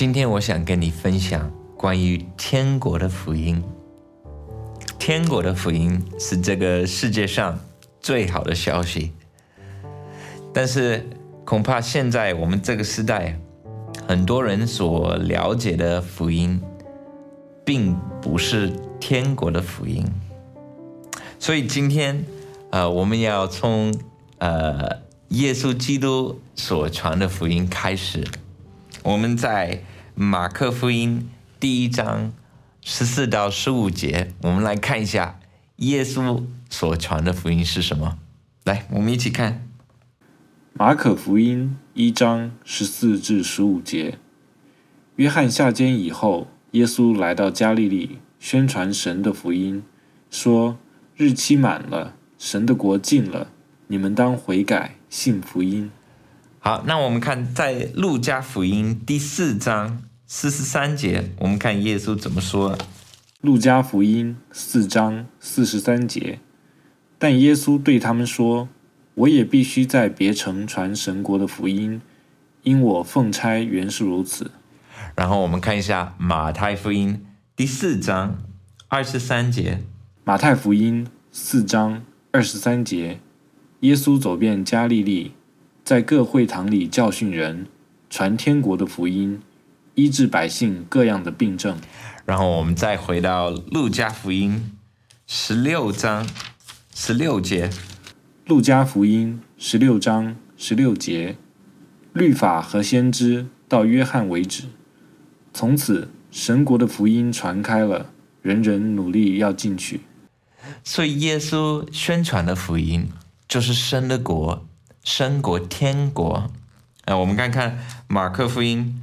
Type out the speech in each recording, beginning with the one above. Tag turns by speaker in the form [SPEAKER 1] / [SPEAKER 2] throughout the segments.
[SPEAKER 1] 今天我想跟你分享关于天国的福音。天国的福音是这个世界上最好的消息，但是恐怕现在我们这个时代，很多人所了解的福音，并不是天国的福音。所以今天，呃，我们要从呃耶稣基督所传的福音开始。我们在马克福音第一章十四到十五节，我们来看一下耶稣所传的福音是什么。来，我们一起看
[SPEAKER 2] 马可福音一章十四至十五节。约翰下监以后，耶稣来到加利利，宣传神的福音，说。日期满了，神的国近了，你们当悔改，信福音。
[SPEAKER 1] 好，那我们看在路加福音第四章四十三节，我们看耶稣怎么说。
[SPEAKER 2] 路加福音四章四十三节，但耶稣对他们说：“我也必须在别城传神国的福音，因我奉差原是如此。”
[SPEAKER 1] 然后我们看一下马太福音第四章二十三节。
[SPEAKER 2] 马太福音四章二十三节，耶稣走遍加利利，在各会堂里教训人，传天国的福音，医治百姓各样的病症。
[SPEAKER 1] 然后我们再回到路加福音十六章十六节。
[SPEAKER 2] 路加福音十六章十六节，律法和先知到约翰为止，从此神国的福音传开了，人人努力要进去。
[SPEAKER 1] 所以，耶稣宣传的福音就是生的国、生国、天国。啊，我们看看马克福音，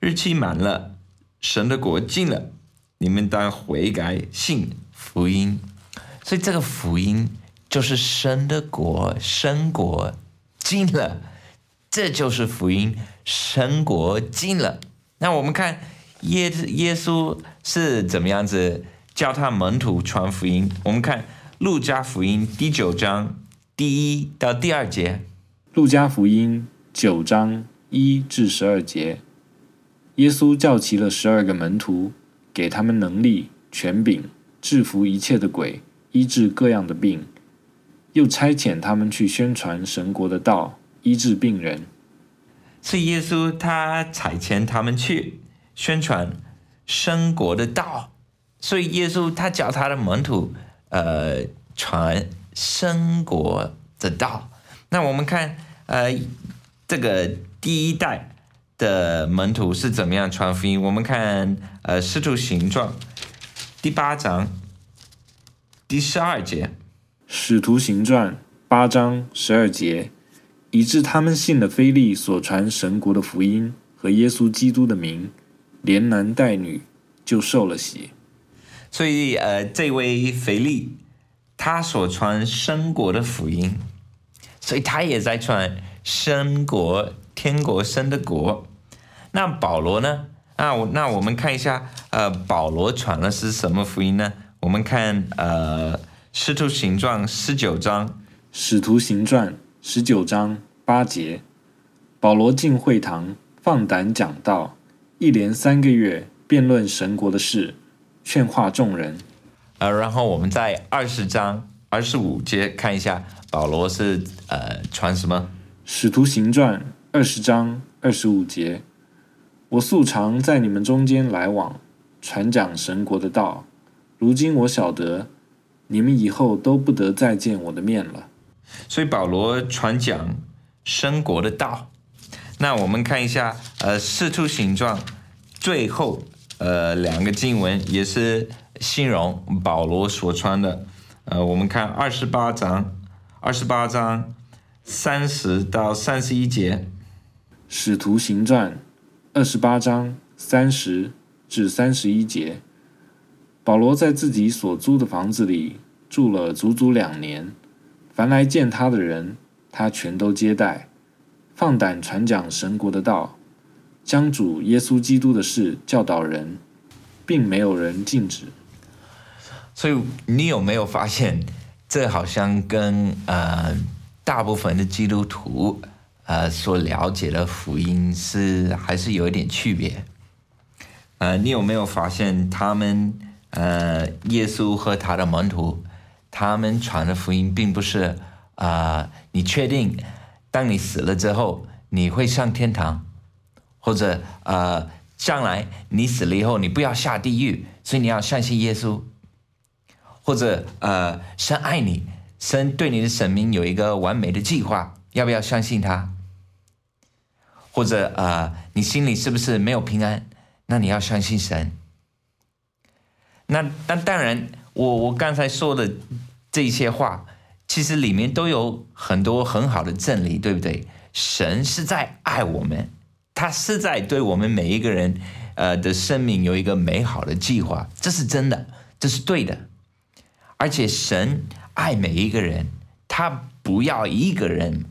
[SPEAKER 1] 日期满了，神的国近了，你们当悔改，信福音。所以，这个福音就是神的国、生国近了，这就是福音，神国近了。那我们看耶耶稣是怎么样子？教他门徒传福音。我们看路加福音第九章第一到第二节。
[SPEAKER 2] 路加福音九章一至十二节，耶稣叫齐了十二个门徒，给他们能力、权柄，制服一切的鬼，医治各样的病，又差遣他们去宣传神国的道，医治病人。
[SPEAKER 1] 是耶稣他差遣他们去宣传神国的道。所以耶稣他教他的门徒，呃，传生国的道。那我们看，呃，这个第一代的门徒是怎么样传福音？我们看，呃，使徒行状第八章第十二节。
[SPEAKER 2] 使徒行传八章十二节，以致他们信了菲利所传神国的福音和耶稣基督的名，连男带女就受了洗。
[SPEAKER 1] 所以，呃，这位腓利，他所传生国的福音，所以他也在传生国、天国生的国。那保罗呢？啊，那我们看一下，呃，保罗传的是什么福音呢？我们看，呃，《使徒行传》十九章，《
[SPEAKER 2] 使徒行传》十九章八节，保罗进会堂，放胆讲道，一连三个月辩论神国的事。劝化众人，
[SPEAKER 1] 呃，然后我们在二十章二十五节看一下，保罗是呃传什么？
[SPEAKER 2] 使徒行传二十章二十五节，我素常在你们中间来往，传讲神国的道。如今我晓得，你们以后都不得再见我的面了。
[SPEAKER 1] 所以保罗传讲神国的道。那我们看一下，呃，使徒行状最后。呃，两个经文也是形容保罗所穿的。呃，我们看二十八章，二十八章三十到三十一节，《
[SPEAKER 2] 使徒行传》二十八章三十至三十一节，保罗在自己所租的房子里住了足足两年，凡来见他的人，他全都接待，放胆传讲神国的道。将主耶稣基督的事教导人，并没有人禁止。
[SPEAKER 1] 所以你有没有发现，这好像跟呃大部分的基督徒呃所了解的福音是还是有一点区别？呃，你有没有发现他们呃，耶稣和他的门徒，他们传的福音并不是啊，你确定当你死了之后你会上天堂，或者呃，将来你死了以后你不要下地狱，所以你要相信耶稣，或者呃，神爱你，神对你的生命有一个完美的计划，要不要相信他？或者呃，你心里是不是没有平安？那你要相信神。那那当然，我我刚才说的这些话，其实里面都有很多很好的真理，对不对？神是在爱我们，他是在对我们每一个人呃的生命有一个美好的计划，这是真的，这是对的。而且神爱每一个人，他不要一个人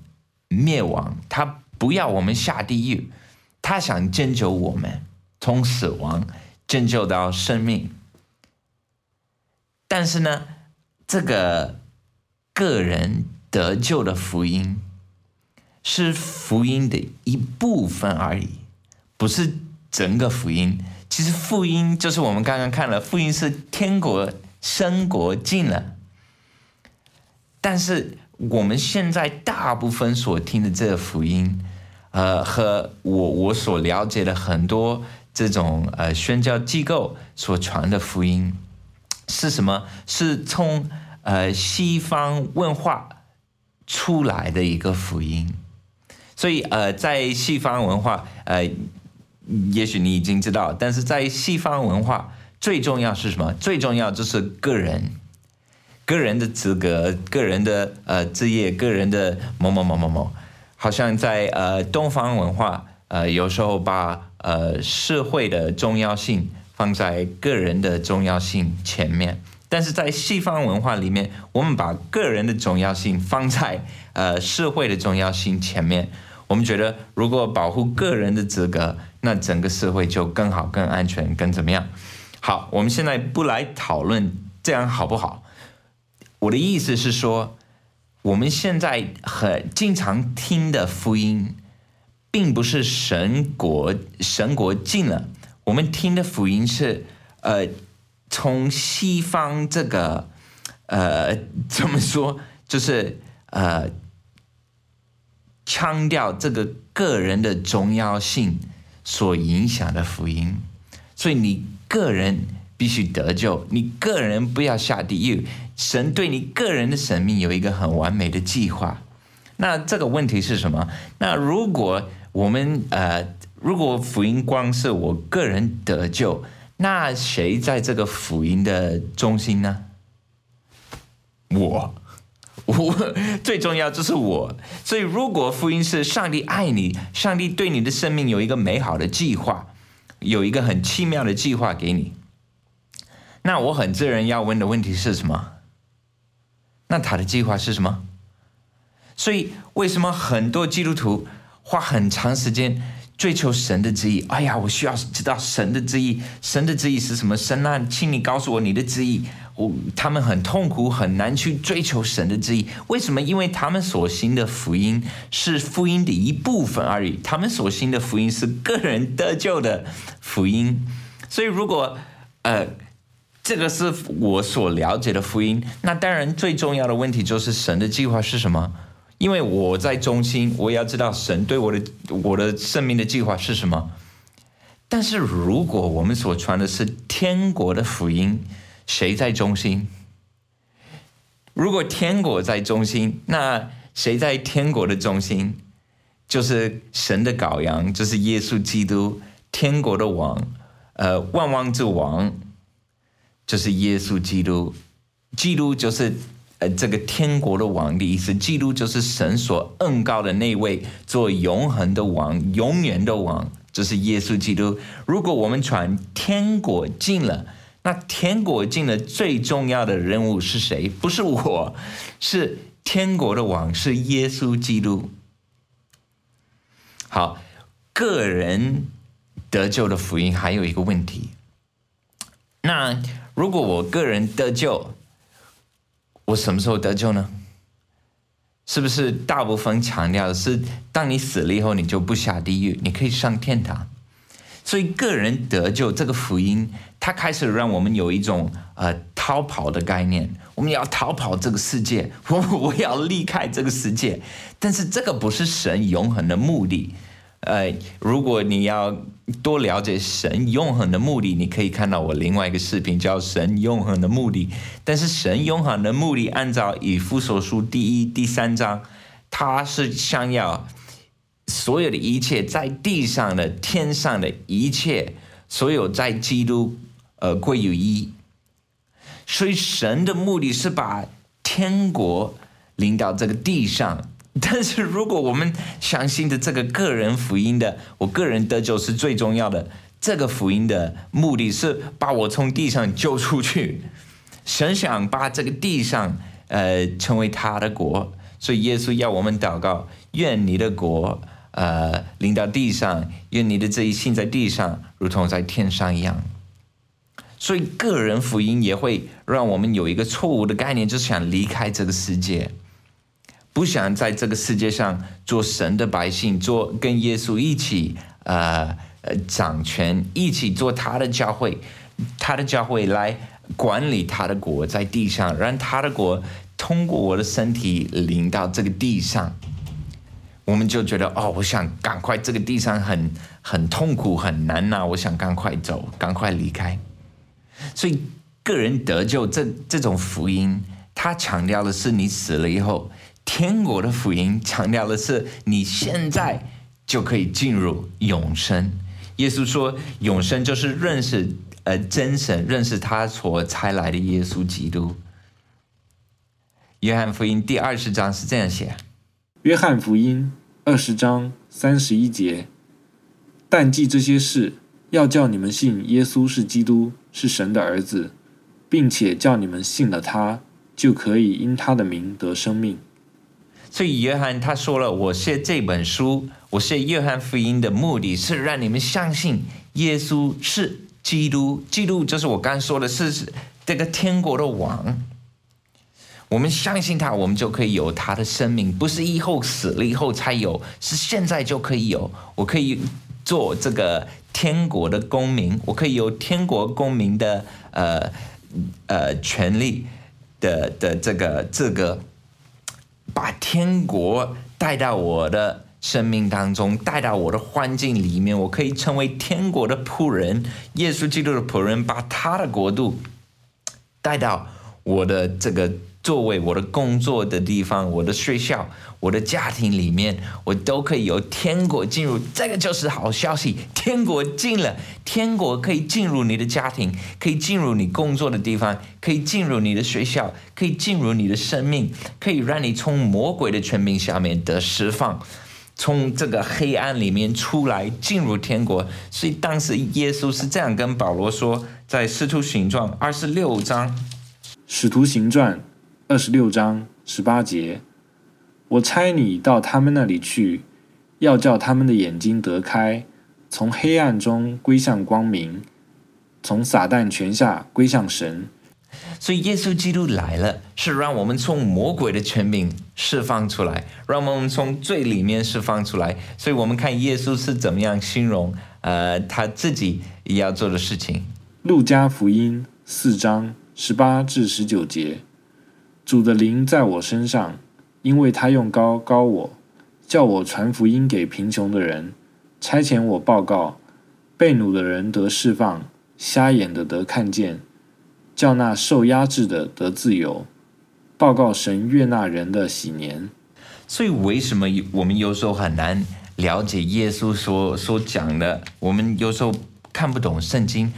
[SPEAKER 1] 灭亡，他。不要我们下地狱，他想拯救我们从死亡拯救到生命。但是呢，这个个人得救的福音是福音的一部分而已，不是整个福音。其实福音就是我们刚刚看了，福音是天国升国近了，但是我们现在大部分所听的这个福音。呃，和我我所了解的很多这种呃宣教机构所传的福音是什么？是从呃西方文化出来的一个福音。所以呃，在西方文化呃，也许你已经知道，但是在西方文化最重要是什么？最重要就是个人，个人的资格，个人的呃职业，个人的某某某某某。好像在呃东方文化，呃有时候把呃社会的重要性放在个人的重要性前面，但是在西方文化里面，我们把个人的重要性放在呃社会的重要性前面。我们觉得，如果保护个人的资格，那整个社会就更好、更安全、更怎么样？好，我们现在不来讨论这样好不好？我的意思是说。我们现在很经常听的福音，并不是神国神国近了。我们听的福音是，呃，从西方这个，呃，怎么说，就是呃，强调这个个人的重要性所影响的福音。所以你个人必须得救，你个人不要下地狱。神对你个人的生命有一个很完美的计划，那这个问题是什么？那如果我们呃，如果福音光是我个人得救，那谁在这个福音的中心呢？我，我最重要就是我。所以，如果福音是上帝爱你，上帝对你的生命有一个美好的计划，有一个很奇妙的计划给你，那我很自然要问的问题是什么？那他的计划是什么？所以为什么很多基督徒花很长时间追求神的旨意？哎呀，我需要知道神的旨意，神的旨意是什么？神啊，请你告诉我你的旨意。我他们很痛苦，很难去追求神的旨意。为什么？因为他们所信的福音是福音的一部分而已。他们所信的福音是个人得救的福音。所以如果呃。这个是我所了解的福音。那当然，最重要的问题就是神的计划是什么？因为我在中心，我也要知道神对我的我的生命的计划是什么。但是如果我们所传的是天国的福音，谁在中心？如果天国在中心，那谁在天国的中心？就是神的羔羊，就是耶稣基督，天国的王，呃，万王之王。就是耶稣基督，基督就是呃这个天国的王的意思。基督就是神所恩告的那位做永恒的王、永远的王，就是耶稣基督。如果我们传天国近了，那天国近了最重要的人物是谁？不是我，是天国的王，是耶稣基督。好，个人得救的福音还有一个问题，那。如果我个人得救，我什么时候得救呢？是不是大部分强调的是，当你死了以后，你就不下地狱，你可以上天堂？所以个人得救这个福音，它开始让我们有一种呃逃跑的概念。我们要逃跑这个世界，我 我要离开这个世界。但是这个不是神永恒的目的。呃，如果你要多了解神永恒的目的，你可以看到我另外一个视频叫《神永恒的目的》。但是神永恒的目的，按照以弗所书第一、第三章，他是想要。所有的一切在地上的、天上的一切，所有在基督呃归于一。所以神的目的是把天国领到这个地上。但是如果我们相信的这个个人福音的，我个人得救是最重要的。这个福音的目的是把我从地上救出去。神想把这个地上呃成为他的国，所以耶稣要我们祷告：愿你的国。呃，临到地上，愿你的这一信在地上，如同在天上一样。所以，个人福音也会让我们有一个错误的概念，就是想离开这个世界，不想在这个世界上做神的百姓，做跟耶稣一起呃呃掌权，一起做他的教会，他的教会来管理他的国在地上，让他的国通过我的身体临到这个地上。我们就觉得哦，我想赶快，这个地上很很痛苦很难呐，我想赶快走，赶快离开。所以个人得救这这种福音，它强调的是你死了以后，天国的福音强调的是你现在就可以进入永生。耶稣说，永生就是认识呃真神，认识他所差来的耶稣基督。约翰福音第二十章是这样写。
[SPEAKER 2] 约翰福音二十章三十一节，但记这些事，要叫你们信耶稣是基督，是神的儿子，并且叫你们信了他，就可以因他的名得生命。
[SPEAKER 1] 所以约翰他说了，我写这本书，我写约翰福音的目的是让你们相信耶稣是基督，基督就是我刚说的是这个天国的王。我们相信他，我们就可以有他的生命，不是以后死了以后才有，是现在就可以有。我可以做这个天国的公民，我可以有天国公民的呃呃权利的的这个这个，把天国带到我的生命当中，带到我的环境里面，我可以成为天国的仆人，耶稣基督的仆人，把他的国度带到我的这个。作为我的工作的地方，我的学校，我的家庭里面，我都可以由天国进入。这个就是好消息，天国进了，天国可以进入你的家庭，可以进入你工作的地方，可以进入你的学校，可以进入你的生命，可以让你从魔鬼的权柄下面得释放，从这个黑暗里面出来，进入天国。所以当时耶稣是这样跟保罗说，在使徒行传二十六章，
[SPEAKER 2] 使徒行传。二十六章十八节，我差你到他们那里去，要叫他们的眼睛得开，从黑暗中归向光明，从撒旦权下归向神。
[SPEAKER 1] 所以耶稣基督来了，是让我们从魔鬼的权柄释放出来，让我们从最里面释放出来。所以我们看耶稣是怎么样形容呃他自己要做的事情。
[SPEAKER 2] 路加福音四章十八至十九节。主的灵在我身上，因为他用高高我，叫我传福音给贫穷的人，差遣我报告被掳的人得释放，瞎眼的得看见，叫那受压制的得自由，报告神悦纳人的喜年。
[SPEAKER 1] 所以，为什么我们有时候很难了解耶稣所所讲的？我们有时候看不懂圣经，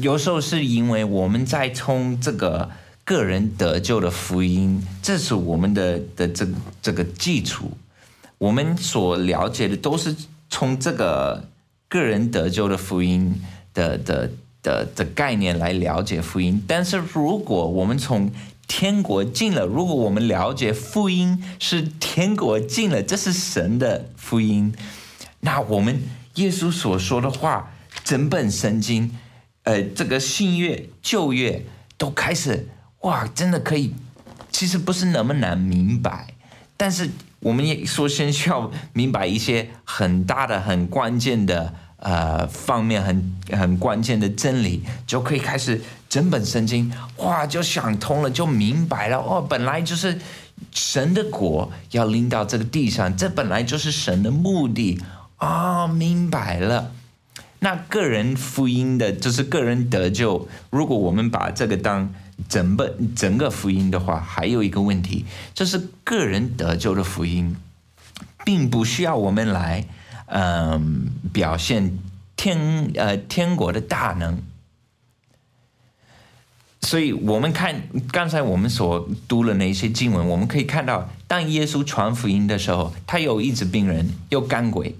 [SPEAKER 1] 有时候是因为我们在从这个。个人得救的福音，这是我们的的这这个基础。我们所了解的都是从这个个人得救的福音的的的的概念来了解福音。但是，如果我们从天国进了，如果我们了解福音是天国进了，这是神的福音，那我们耶稣所说的话，整本圣经，呃，这个新约旧约都开始。哇，真的可以，其实不是那么难明白，但是我们也首先需要明白一些很大的、很关键的呃方面很很关键的真理，就可以开始整本圣经哇就想通了，就明白了哦，本来就是神的国要临到这个地上，这本来就是神的目的啊、明白了。那个人福音的，就是个人得救。如果我们把这个当整本整个福音的话，还有一个问题，就是个人得救的福音，并不需要我们来，嗯、表现天呃天国的大能。所以，我们看刚才我们所读的那些经文，我们可以看到，当耶稣传福音的时候，他有医治病人，有赶鬼，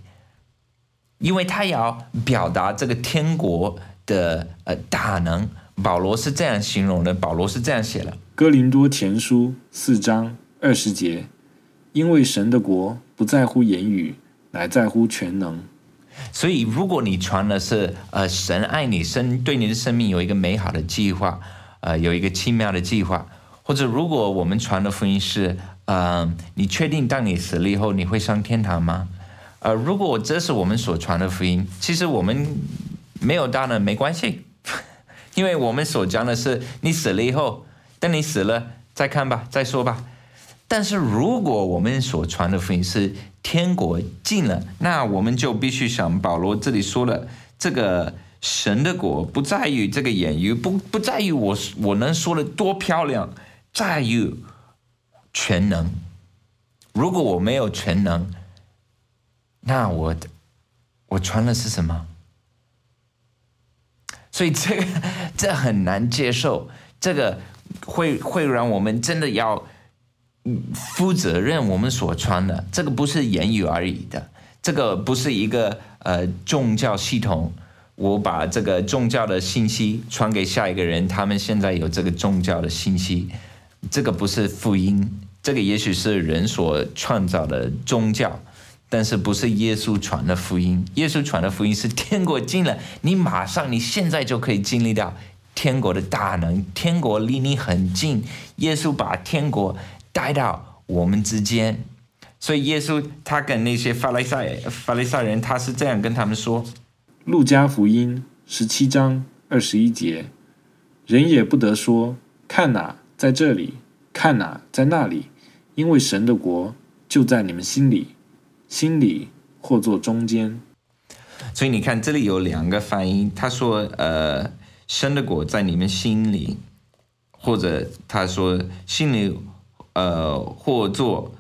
[SPEAKER 1] 因为他要表达这个天国的呃大能。保罗是这样形容的，保罗是这样写的：
[SPEAKER 2] 哥林多前书四章二十节，因为神的国不在乎言语，乃在乎全能。
[SPEAKER 1] 所以，如果你传的是呃神爱你，生对你的生命有一个美好的计划，呃有一个奇妙的计划，或者如果我们传的福音是呃你确定当你死了以后你会上天堂吗？呃，如果这是我们所传的福音，其实我们没有大呢没关系，因为我们所讲的是你死了以后，等你死了再看吧，再说吧。但是如果我们所传的福音是天国近了，那我们就必须像保罗这里说了，这个神的国不在于这个言语，不不在于我我能说的多漂亮，在于全能。如果我没有全能，那我我传的是什么？所以这个这很难接受，这个会会让我们真的要负责任。我们所传的这个不是言语而已的，这个不是一个呃宗教系统。我把这个宗教的信息传给下一个人，他们现在有这个宗教的信息，这个不是福音，这个也许是人所创造的宗教。但是不是耶稣传的福音？耶稣传的福音是天国近了，你马上你现在就可以经历到天国的大能，天国离你很近。耶稣把天国带到我们之间，所以耶稣他跟那些法利赛法利赛人，他是这样跟他们说：
[SPEAKER 2] 路加福音十七章二十一节，人也不得说看哪在这里，看哪在那里，因为神的国就在你们心里，心里或做中间。
[SPEAKER 1] 所以你看，这里有两个翻译，他说：“呃，生的果在你们心里，或者他说心里，呃，或做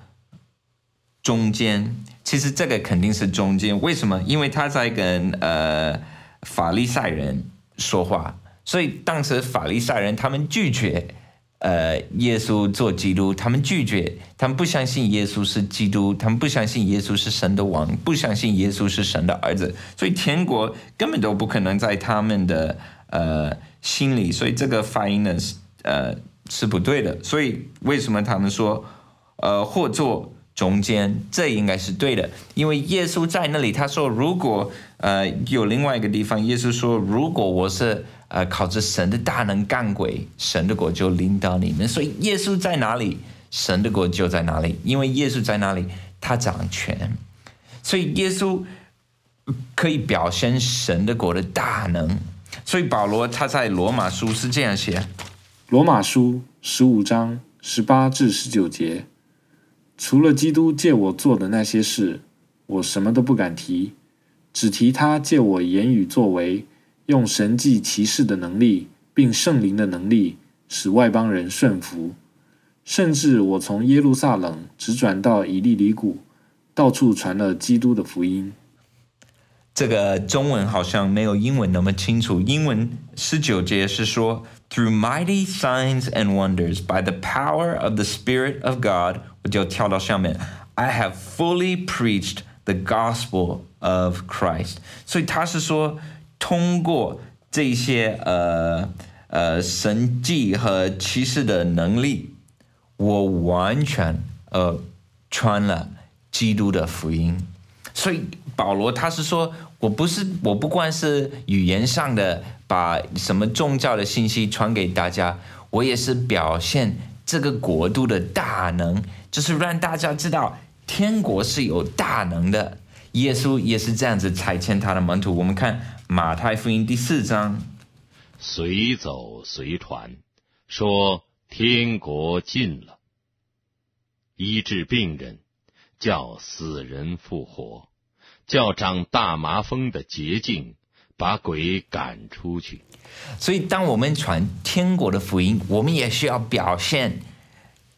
[SPEAKER 1] 中间。其实这个肯定是中间，为什么？因为他在跟呃法利赛人说话，所以当时法利赛人他们拒绝呃耶稣做基督，他们拒绝，他们不相信耶稣是基督，他们不相信耶稣是神的王，不相信耶稣是神的儿子，所以天国根本都不可能在他们的呃心里，所以这个发音呢是呃是不对的。所以为什么他们说呃或做中间，这应该是对的，因为耶稣在那里，他说如果呃有另外一个地方，耶稣说如果我是。呃，靠着神的大能干鬼，神的国就领导你们。所以耶稣在哪里，神的国就在哪里。因为耶稣在哪里，他掌权，所以耶稣可以表现神的国的大能。所以保罗他在罗马书是这样写：
[SPEAKER 2] 罗马书十五章十八至十九节，除了基督借我做的那些事，我什么都不敢提，只提他借我言语作为。用神迹奇事的能力，并圣灵的能力，使外邦人顺服。甚至我从耶路撒冷直转到以利里谷，到处传了基督的福音。
[SPEAKER 1] 这个中文好像没有英文那么清楚。英文十九节是说，Through mighty signs and wonders by the power of the Spirit of God，我就跳到上面，I have fully preached the gospel of Christ。所以他是说。 通过这些呃呃神迹和奇事的能力，我完全呃传了基督的福音。所以保罗他是说，我不是我不光是语言上的把什么宗教的信息传给大家，我也是表现这个国度的大能，就是让大家知道天国是有大能的。耶稣也是这样子差遣他的门徒。我们看马太福音第四章，
[SPEAKER 3] 随走随传，说天国近了，医治病人，叫死人复活，叫长大麻风的洁净，把鬼赶出去。
[SPEAKER 1] 所以，当我们传天国的福音，我们也需要表现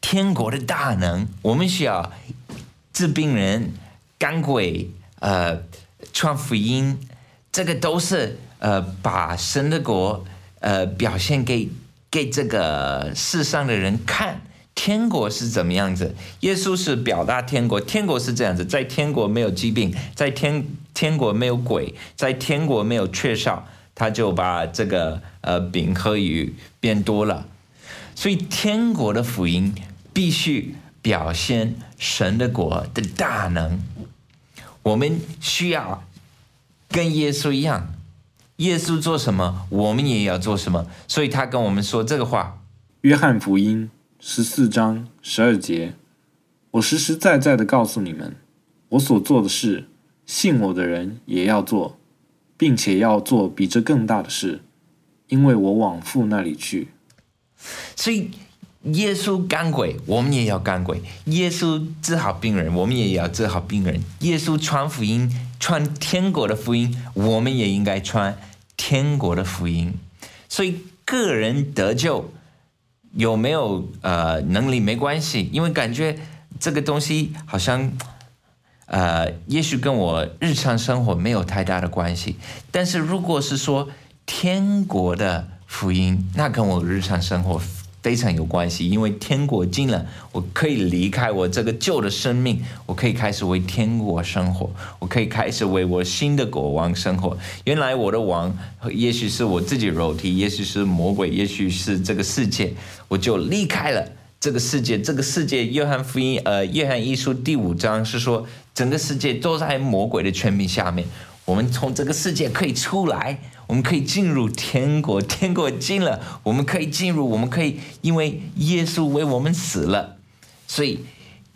[SPEAKER 1] 天国的大能。我们需要治病人、赶鬼、呃，传福音，这个都是呃，把神的国呃表现给给这个世上的人看。天国是怎么样子？耶稣是表达天国，天国是这样子，在天国没有疾病，在天天国没有鬼，在天国没有缺少。他就把这个呃饼和鱼变多了，所以天国的福音必须表现神的国的大能。我们需要跟耶稣一样，耶稣做什么，我们也要做什么。所以他跟我们说这个话：
[SPEAKER 2] 约翰福音十四章十二节，我实实在在的告诉你们，我所做的事，信我的人也要做。并且要做比这更大的事，因为我往父那里去。
[SPEAKER 1] 所以，耶稣赶鬼，我们也要赶鬼；耶稣治好病人，我们也要治好病人；耶稣传福音，传天国的福音，我们也应该传天国的福音。所以，个人得救有没有呃能力没关系，因为感觉这个东西好像。呃，也许跟我日常生活没有太大的关系，但是如果是说天国的福音，那跟我日常生活非常有关系，因为天国近了，我可以离开我这个旧的生命，我可以开始为天国生活，我可以开始为我新的国王生活。原来我的王，也许是我自己肉体，也许是魔鬼，也许是这个世界，我就离开了。这个世界，这个世界，约翰福音，呃，约翰一书第五章是说，整个世界都在魔鬼的权柄下面。我们从这个世界可以出来，我们可以进入天国，天国进了，我们可以进入，我们可以，因为耶稣为我们死了，所以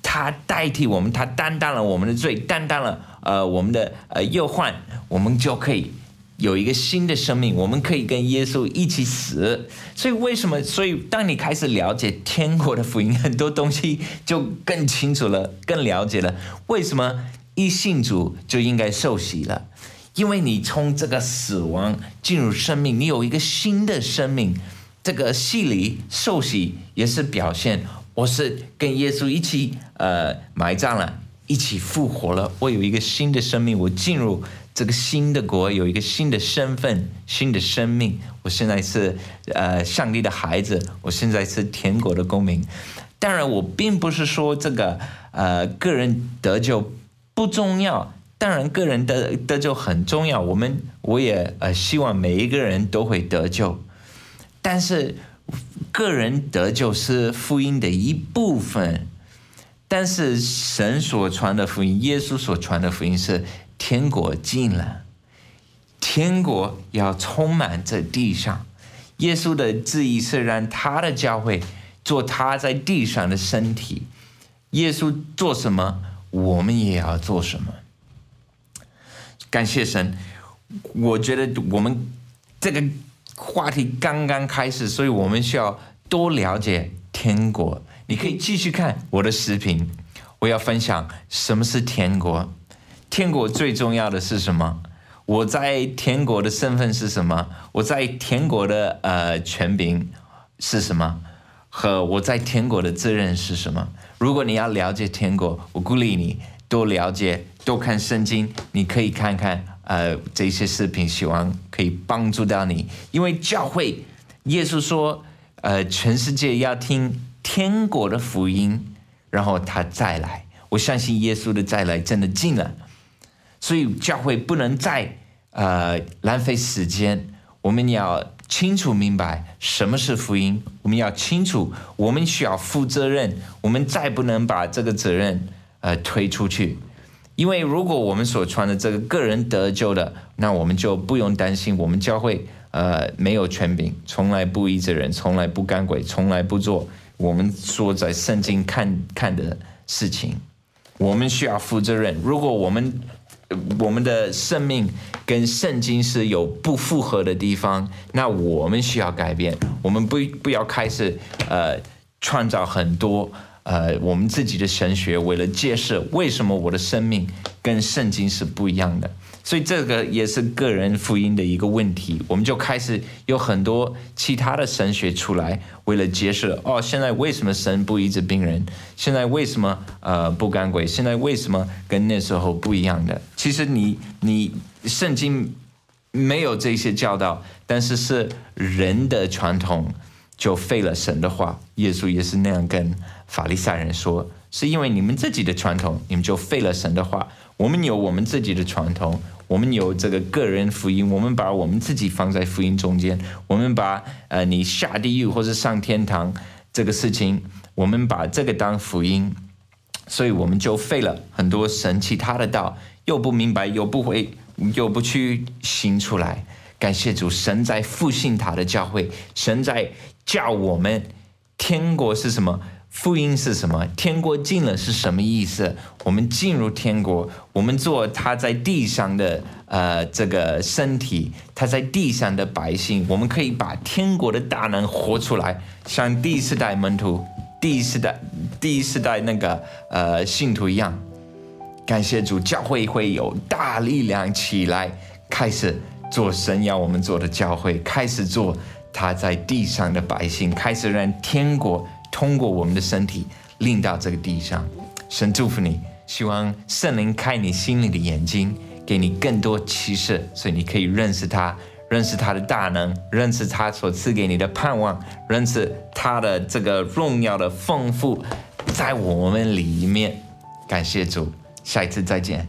[SPEAKER 1] 他代替我们，他担当了我们的罪，担当了呃我们的呃忧患，我们就可以。有一个新的生命，我们可以跟耶稣一起死。所以为什么？所以当你开始了解天国的福音，很多东西就更清楚了，更了解了。为什么一信主就应该受洗了？因为你从这个死亡进入生命，你有一个新的生命。这个洗礼受洗也是表现，我是跟耶稣一起呃埋葬了，一起复活了。我有一个新的生命，我进入。这个新的国有一个新的身份、新的生命。我现在是呃上帝的孩子，我现在是天国的公民。当然，我并不是说这个呃个人得救不重要。当然，个人得得救很重要。我们我也呃希望每一个人都会得救。但是，个人得救是福音的一部分。但是，神所传的福音，耶稣所传的福音是。天国近了，天国要充满这地上。耶稣的旨意是让他的教会做他在地上的身体。耶稣做什么，我们也要做什么。感谢神，我觉得我们这个话题刚刚开始，所以我们需要多了解天国。你可以继续看我的视频，我要分享什么是天国。天国最重要的是什么？我在天国的身份是什么？我在天国的呃权柄是什么？和我在天国的责任是什么？如果你要了解天国，我鼓励你多了解，多看圣经。你可以看看呃这些视频，希望可以帮助到你。因为教会，耶稣说，呃，全世界要听天国的福音，然后他再来。我相信耶稣的再来真的近了。所以教会不能再呃浪费时间，我们要清楚明白什么是福音，我们要清楚我们需要负责任，我们再不能把这个责任呃推出去，因为如果我们所传的这个个人得救的，那我们就不用担心我们教会呃没有权柄，从来不医治人，从来不干鬼，从来不做我们说在圣经看看的事情，我们需要负责任，如果我们我们的生命跟圣经是有不符合的地方，那我们需要改变。我们不不要开始呃创造很多呃我们自己的神学，为了解释为什么我的生命跟圣经是不一样的。所以这个也是个人福音的一个问题，我们就开始有很多其他的神学出来，为了解释哦，现在为什么神不医治病人？现在为什么呃不赶鬼？现在为什么跟那时候不一样的？其实你你圣经没有这些教导，但是是人的传统就废了神的话。耶稣也是那样跟法利赛人说，是因为你们自己的传统，你们就废了神的话。我们有我们自己的传统，我们有这个个人福音，我们把我们自己放在福音中间，我们把呃你下地狱或者上天堂这个事情，我们把这个当福音，所以我们就废了很多神其他的道，又不明白，又不会，又不去行出来。感谢主，神在复兴他的教会，神在叫我们，天国是什么？福音是什么？天国进了是什么意思？我们进入天国，我们做他在地上的呃这个身体，他在地上的百姓，我们可以把天国的大能活出来，像第四代门徒、第四代第四代那个呃信徒一样。感谢主，教会会有大力量起来，开始做神要我们做的教会，开始做他在地上的百姓，开始让天国。通过我们的身体令到这个地上，神祝福你，希望圣灵开你心里的眼睛，给你更多启示，所以你可以认识他，认识他的大能，认识他所赐给你的盼望，认识他的这个荣耀的丰富，在我们里面。感谢主，下一次再见。